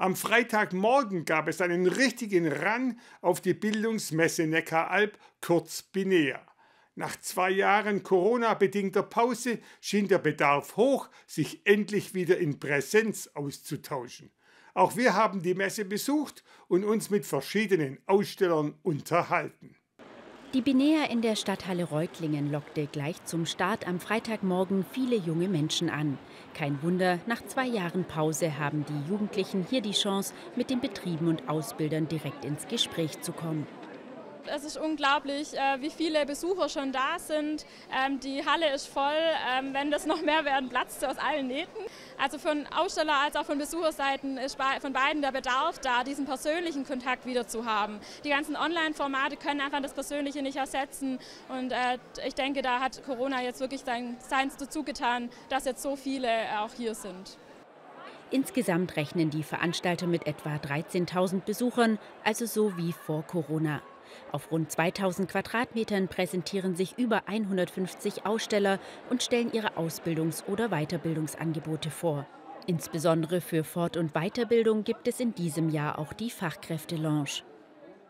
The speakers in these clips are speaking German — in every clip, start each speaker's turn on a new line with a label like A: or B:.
A: Am Freitagmorgen gab es einen richtigen Rang auf die Bildungsmesse Neckaralb, kurz BINEA. Nach zwei Jahren Corona-bedingter Pause schien der Bedarf hoch, sich endlich wieder in Präsenz auszutauschen. Auch wir haben die Messe besucht und uns mit verschiedenen Ausstellern unterhalten.
B: Die Binea in der Stadthalle Reutlingen lockte gleich zum Start am Freitagmorgen viele junge Menschen an. Kein Wunder, nach zwei Jahren Pause haben die Jugendlichen hier die Chance, mit den Betrieben und Ausbildern direkt ins Gespräch zu kommen.
C: Es ist unglaublich, äh, wie viele Besucher schon da sind. Ähm, die Halle ist voll. Ähm, wenn das noch mehr werden, platzt aus allen Nähten. Also von Aussteller als auch von Besucherseiten ist von beiden der Bedarf da, diesen persönlichen Kontakt wieder zu haben. Die ganzen Online-Formate können einfach das Persönliche nicht ersetzen. Und äh, ich denke, da hat Corona jetzt wirklich sein, seins dazu getan, dass jetzt so viele auch hier sind.
B: Insgesamt rechnen die Veranstalter mit etwa 13.000 Besuchern, also so wie vor Corona. Auf rund 2000 Quadratmetern präsentieren sich über 150 Aussteller und stellen ihre Ausbildungs- oder Weiterbildungsangebote vor. Insbesondere für Fort- und Weiterbildung gibt es in diesem Jahr auch die Fachkräfte-Lounge.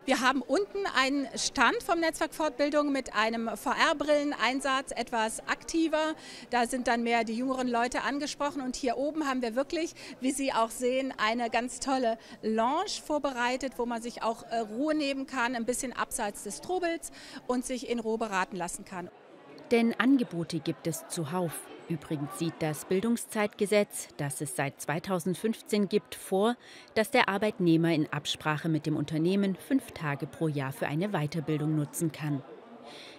D: Wir haben unten einen Stand vom Netzwerk Fortbildung mit einem VR-Brilleneinsatz, etwas aktiver. Da sind dann mehr die jüngeren Leute angesprochen. Und hier oben haben wir wirklich, wie Sie auch sehen, eine ganz tolle Lounge vorbereitet, wo man sich auch äh, Ruhe nehmen kann, ein bisschen abseits des Trubels und sich in Ruhe beraten lassen kann.
B: Denn Angebote gibt es zuhauf. Übrigens sieht das Bildungszeitgesetz, das es seit 2015 gibt, vor, dass der Arbeitnehmer in Absprache mit dem Unternehmen fünf Tage pro Jahr für eine Weiterbildung nutzen kann.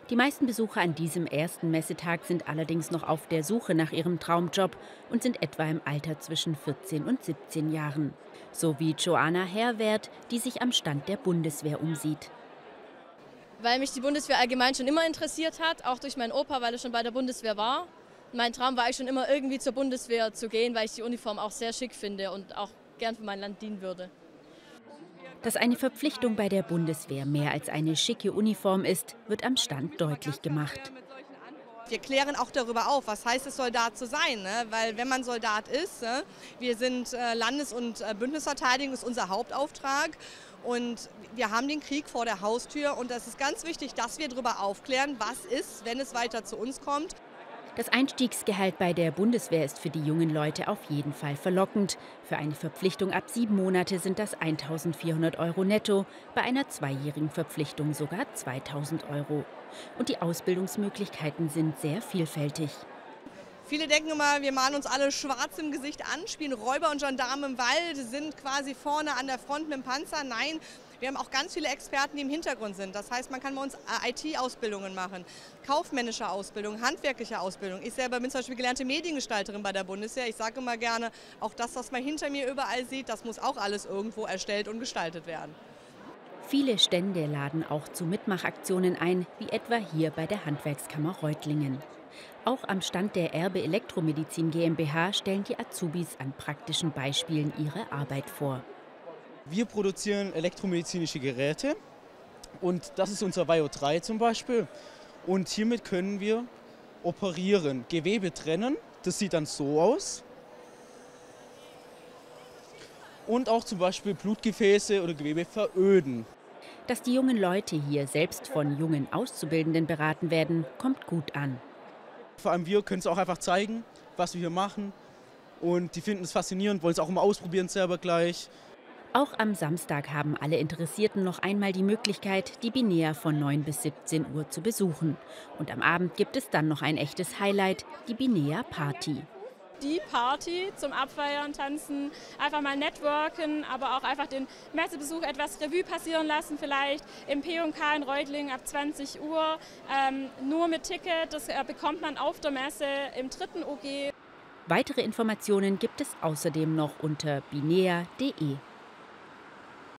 B: Die meisten Besucher an diesem ersten Messetag sind allerdings noch auf der Suche nach ihrem Traumjob und sind etwa im Alter zwischen 14 und 17 Jahren. So wie Joanna Herwert, die sich am Stand der Bundeswehr umsieht
E: weil mich die Bundeswehr allgemein schon immer interessiert hat, auch durch meinen Opa, weil er schon bei der Bundeswehr war mein Traum war ich schon immer irgendwie zur Bundeswehr zu gehen, weil ich die Uniform auch sehr schick finde und auch gern für mein Land dienen würde.
B: Dass eine Verpflichtung bei der Bundeswehr mehr als eine schicke Uniform ist, wird am Stand deutlich gemacht.
F: Wir klären auch darüber auf, was heißt es, Soldat zu sein. Ne? Weil wenn man Soldat ist, ne? wir sind äh, Landes- und äh, Bündnisverteidigung, ist unser Hauptauftrag. Und wir haben den Krieg vor der Haustür und es ist ganz wichtig, dass wir darüber aufklären, was ist, wenn es weiter zu uns kommt.
B: Das Einstiegsgehalt bei der Bundeswehr ist für die jungen Leute auf jeden Fall verlockend. Für eine Verpflichtung ab sieben Monate sind das 1400 Euro netto, bei einer zweijährigen Verpflichtung sogar 2000 Euro. Und die Ausbildungsmöglichkeiten sind sehr vielfältig.
F: Viele denken immer, wir malen uns alle schwarz im Gesicht an, spielen Räuber und Gendarme im Wald, sind quasi vorne an der Front mit dem Panzer. Nein, wir haben auch ganz viele Experten, die im Hintergrund sind. Das heißt, man kann bei uns äh, IT-Ausbildungen machen, kaufmännische Ausbildung, handwerkliche Ausbildung. Ich selber bin zum Beispiel gelernte Mediengestalterin bei der Bundeswehr. Ich sage immer gerne, auch das, was man hinter mir überall sieht, das muss auch alles irgendwo erstellt und gestaltet werden.
B: Viele Stände laden auch zu Mitmachaktionen ein, wie etwa hier bei der Handwerkskammer Reutlingen. Auch am Stand der Erbe Elektromedizin GmbH stellen die Azubis an praktischen Beispielen ihre Arbeit vor.
G: Wir produzieren elektromedizinische Geräte und das ist unser Vio 3 zum Beispiel. Und hiermit können wir operieren, Gewebe trennen. Das sieht dann so aus. Und auch zum Beispiel Blutgefäße oder Gewebe veröden.
B: Dass die jungen Leute hier selbst von jungen Auszubildenden beraten werden, kommt gut an.
G: Vor allem wir können es auch einfach zeigen, was wir hier machen. Und die finden es faszinierend, wollen es auch immer ausprobieren selber gleich.
B: Auch am Samstag haben alle Interessierten noch einmal die Möglichkeit, die Binea von 9 bis 17 Uhr zu besuchen. Und am Abend gibt es dann noch ein echtes Highlight, die Binea Party.
C: Die Party zum Abfeiern, Tanzen, einfach mal networken, aber auch einfach den Messebesuch etwas Revue passieren lassen, vielleicht im P&K in Reutlingen ab 20 Uhr. Ähm, nur mit Ticket, das äh, bekommt man auf der Messe im dritten OG.
B: Weitere Informationen gibt es außerdem noch unter binea.de.